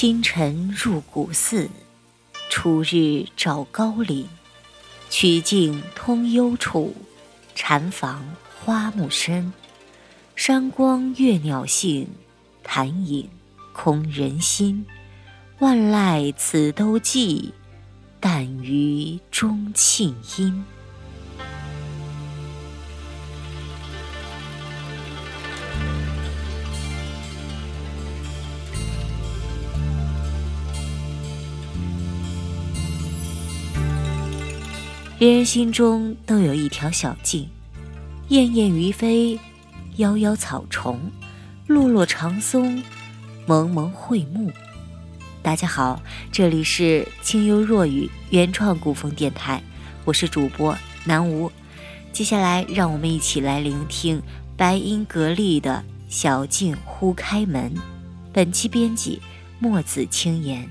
清晨入古寺，初日照高林。曲径通幽处，禅房花木深。山光悦鸟性，潭影空人心。万籁此都寂，但余钟磬音。人人心中都有一条小径，燕燕于飞，夭夭草丛，落落长松，蒙蒙桧木。大家好，这里是清幽若雨原创古风电台，我是主播南吴。接下来，让我们一起来聆听白音格力的《小径忽开门》。本期编辑：墨子轻言。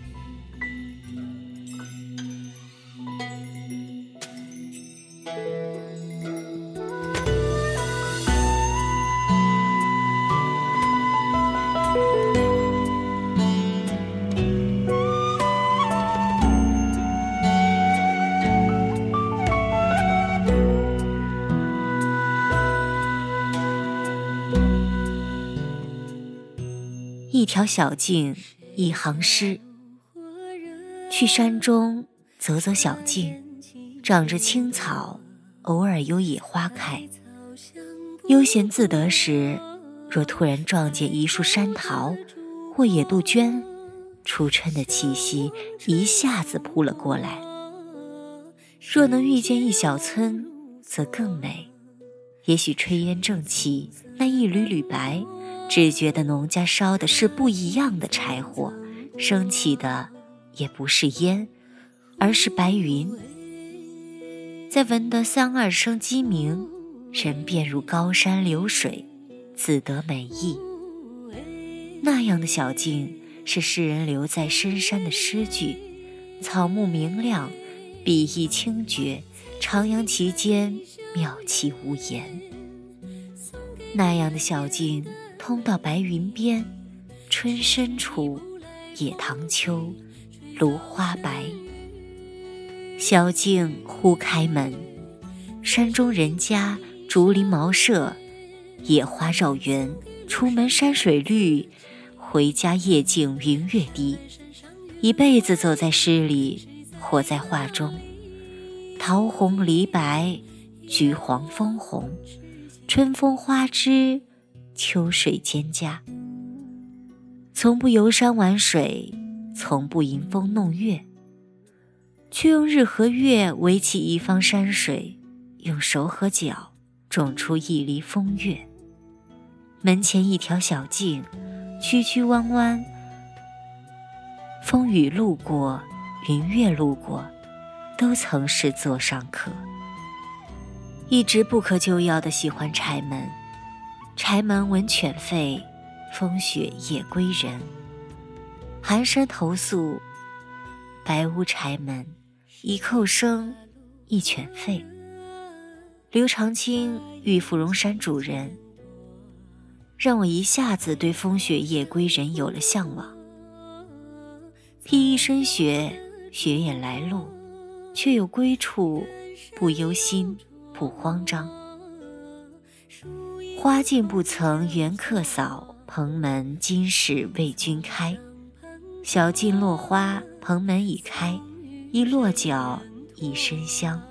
一条小径，一行诗。去山中走走小径，长着青草，偶尔有野花开。悠闲自得时，若突然撞见一树山桃或野杜鹃，初春的气息一下子扑了过来。若能遇见一小村，则更美。也许炊烟正起，那一缕缕白。只觉得农家烧的是不一样的柴火，升起的也不是烟，而是白云。再闻得三二声鸡鸣，人便如高山流水，自得美意。那样的小径，是诗人留在深山的诗句。草木明亮，笔意清绝，徜徉其间，妙气无言。那样的小径。通到白云边，春深处，野塘秋，芦花白。小径忽开门，山中人家竹林茅舍，野花绕园。出门山水绿，回家夜静云月低。一辈子走在诗里，活在画中。桃红梨白，橘黄枫红，春风花枝。秋水蒹葭，从不游山玩水，从不迎风弄月，却用日和月围起一方山水，用手和脚种出一犁风月。门前一条小径，曲曲弯弯，风雨路过，云月路过，都曾是座上客。一直不可救药的喜欢柴门。柴门闻犬吠，风雪夜归人。寒山投宿，白屋柴门，一叩声，一犬吠。刘长卿遇芙蓉山主人，让我一下子对风雪夜归人有了向往。披一身雪，雪也来路，却有归处，不忧心，不慌张。花径不曾缘客扫，蓬门今始为君开。小径落花，蓬门已开。一落脚，一生香。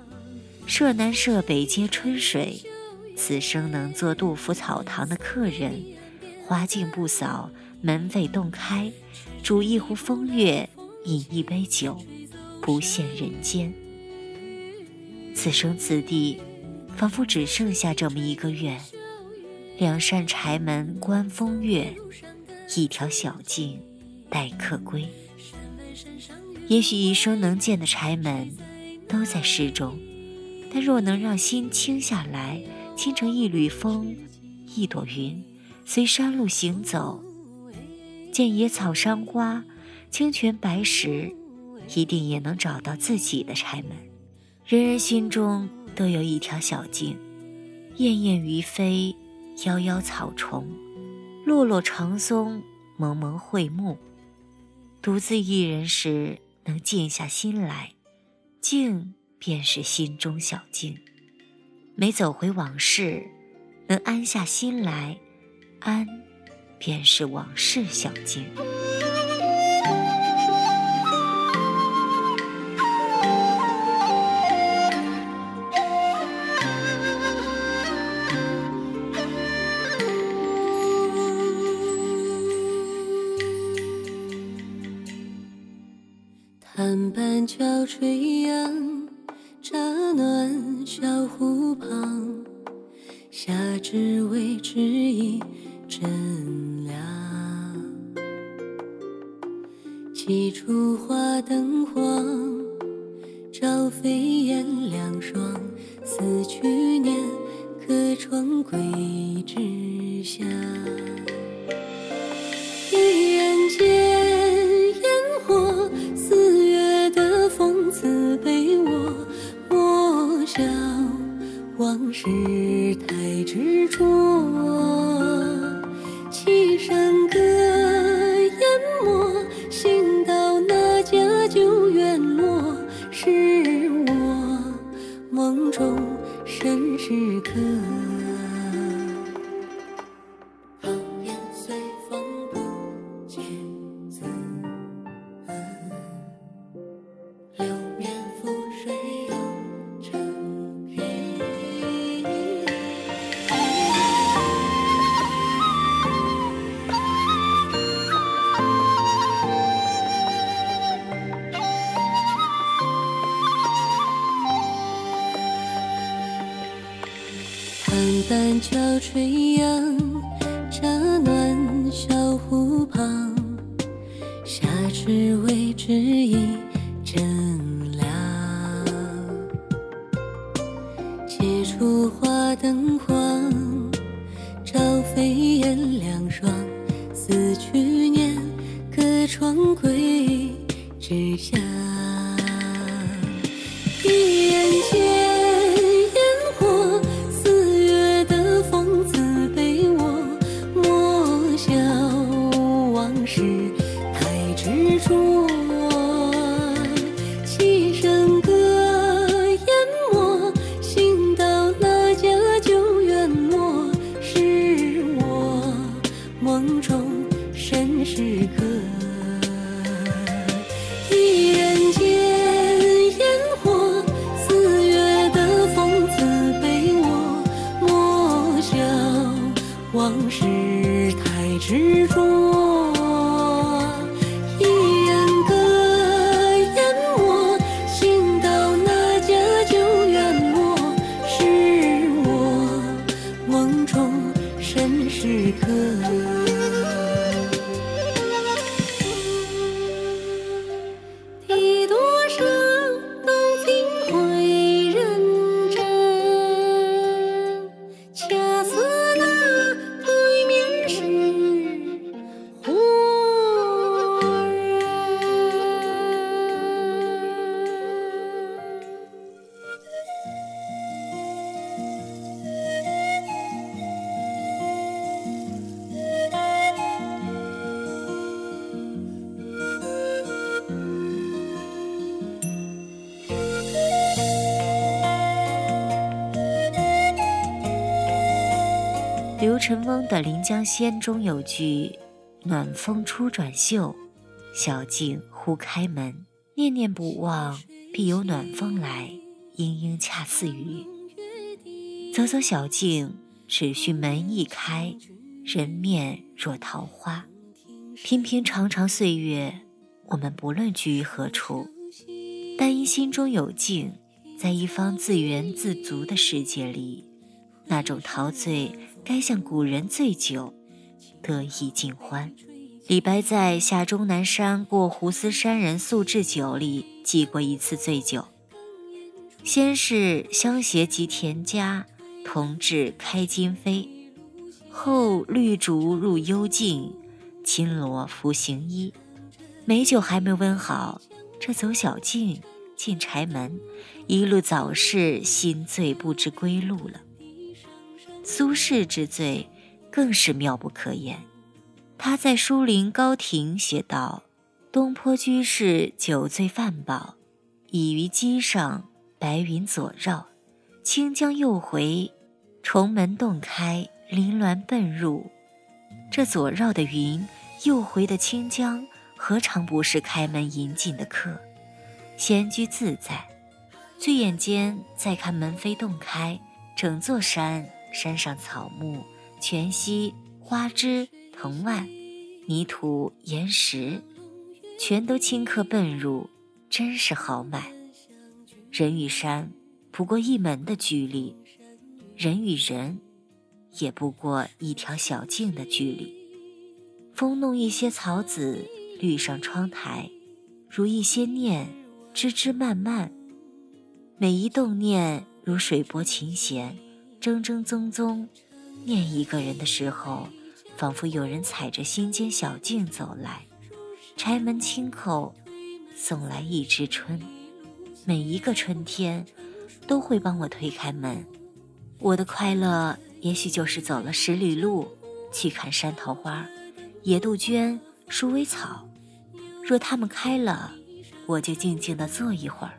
舍南舍北皆春水。此生能做杜甫草堂的客人，花径不扫，门未洞开，煮一壶风月，饮一杯酒，不羡人间。此生此地，仿佛只剩下这么一个愿。两扇柴门观风月，一条小径待客归。也许一生能见的柴门，都在诗中。但若能让心轻下来，轻成一缕风，一朵云，随山路行走，见野草山花，清泉白石，一定也能找到自己的柴门。人人心中都有一条小径，燕燕于飞。夭夭草丛，落落长松，蒙蒙惠木。独自一人时，能静下心来，静便是心中小静；每走回往事，能安下心来，安便是往事小静。潭畔桥垂杨，乍暖小湖旁。夏至未至已真凉。几处花灯黄，照飞燕凉霜。思去年，客窗桂枝香。身是客。淡桥垂杨，往事太执着。刘辰翁的《临江仙》中有句“暖风初转袖，小径忽开门。念念不忘，必有暖风来。莺莺恰似雨。”走走小径，只需门一开，人面若桃花。平平常常岁月，我们不论居于何处，但因心中有境，在一方自圆自足的世界里，那种陶醉。该向古人醉酒，得意尽欢。李白在《下终南山过斛斯山人宿置酒》里记过一次醉酒。先是香携及田家，同至开襟扉。后绿竹入幽径，青罗拂行衣。美酒还没温好，这走小径进柴门，一路早逝，心醉不知归路了。苏轼之醉，更是妙不可言。他在《书林高亭》写道：“东坡居士酒醉饭饱，倚于机上，白云左绕，清江右回，重门洞开，林峦奔入。这左绕的云，右回的清江，何尝不是开门迎进的客？闲居自在。醉眼间再看门扉洞开，整座山，山上草木、泉溪、花枝、藤蔓、泥土、岩石。全都顷刻奔入，真是豪迈。人与山不过一门的距离，人与人也不过一条小径的距离。风弄一些草籽，绿上窗台，如一些念，枝枝蔓蔓。每一动念如水波琴弦，铮铮铮铮。念一个人的时候，仿佛有人踩着心间小径走来。柴门轻叩，送来一枝春。每一个春天，都会帮我推开门。我的快乐，也许就是走了十里路，去看山桃花、野杜鹃、鼠尾草。若它们开了，我就静静地坐一会儿；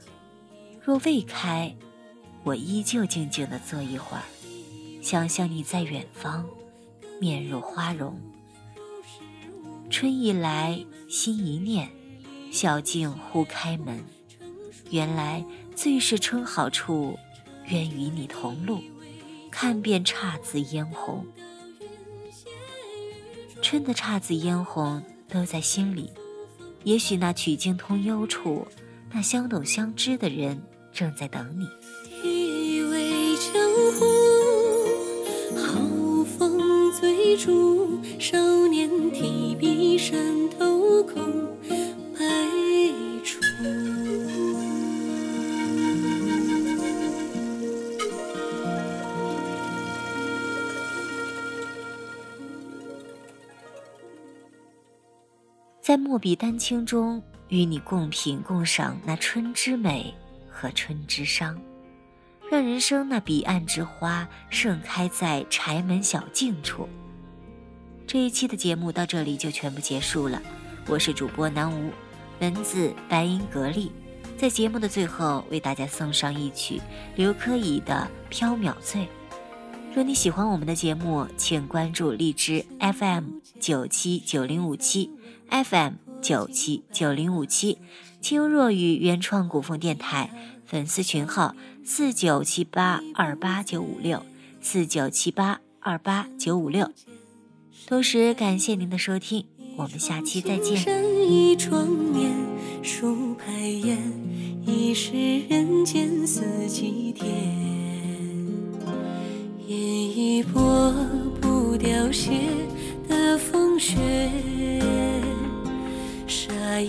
若未开，我依旧静静地坐一会儿，想象你在远方，面若花容。春一来，心一念，小径忽开门。原来最是春好处，愿与你同路，看遍姹紫嫣红。春的姹紫嫣红都在心里，也许那曲径通幽处，那相懂相知的人正在等你。少年提笔山头空。在墨笔丹青中，与你共品共赏那春之美和春之伤，让人生那彼岸之花盛开在柴门小径处。这一期的节目到这里就全部结束了，我是主播南无，文字白银格力，在节目的最后为大家送上一曲刘珂矣的《缥缈醉》。若你喜欢我们的节目，请关注荔枝 FM 九七九零五七。FM 九七九零五七，清若雨原创古风电台粉丝群号四九七八二八九五六四九七八二八九五六。同时感谢您的收听，我们下期再见。一窗面，数排烟，已是人间四季天。饮一波不凋谢的风雪。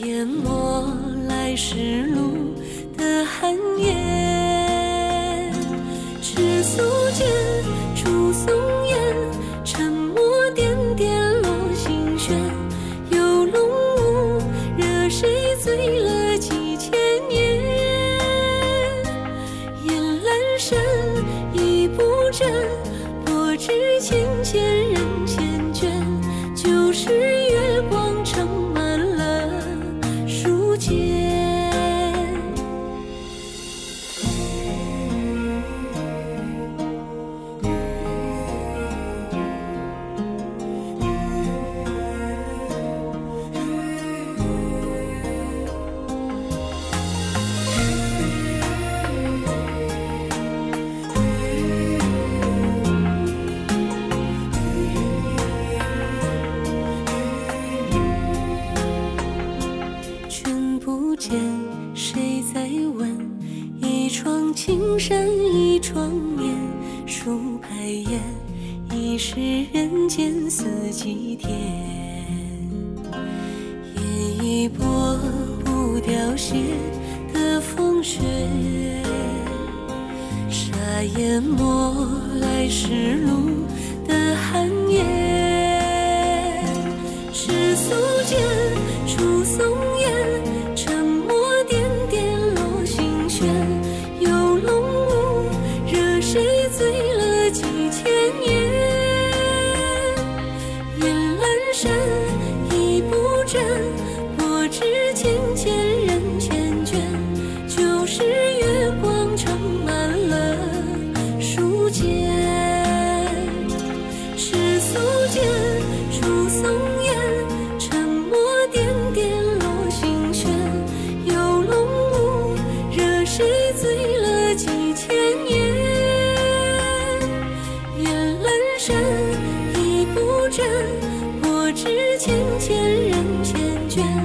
淹没来时路的寒夜，赤素笺，烛松烟，几天，烟一拨不凋谢的风雪，沙淹没来时路的寒烟，尘俗间。深千千人千卷。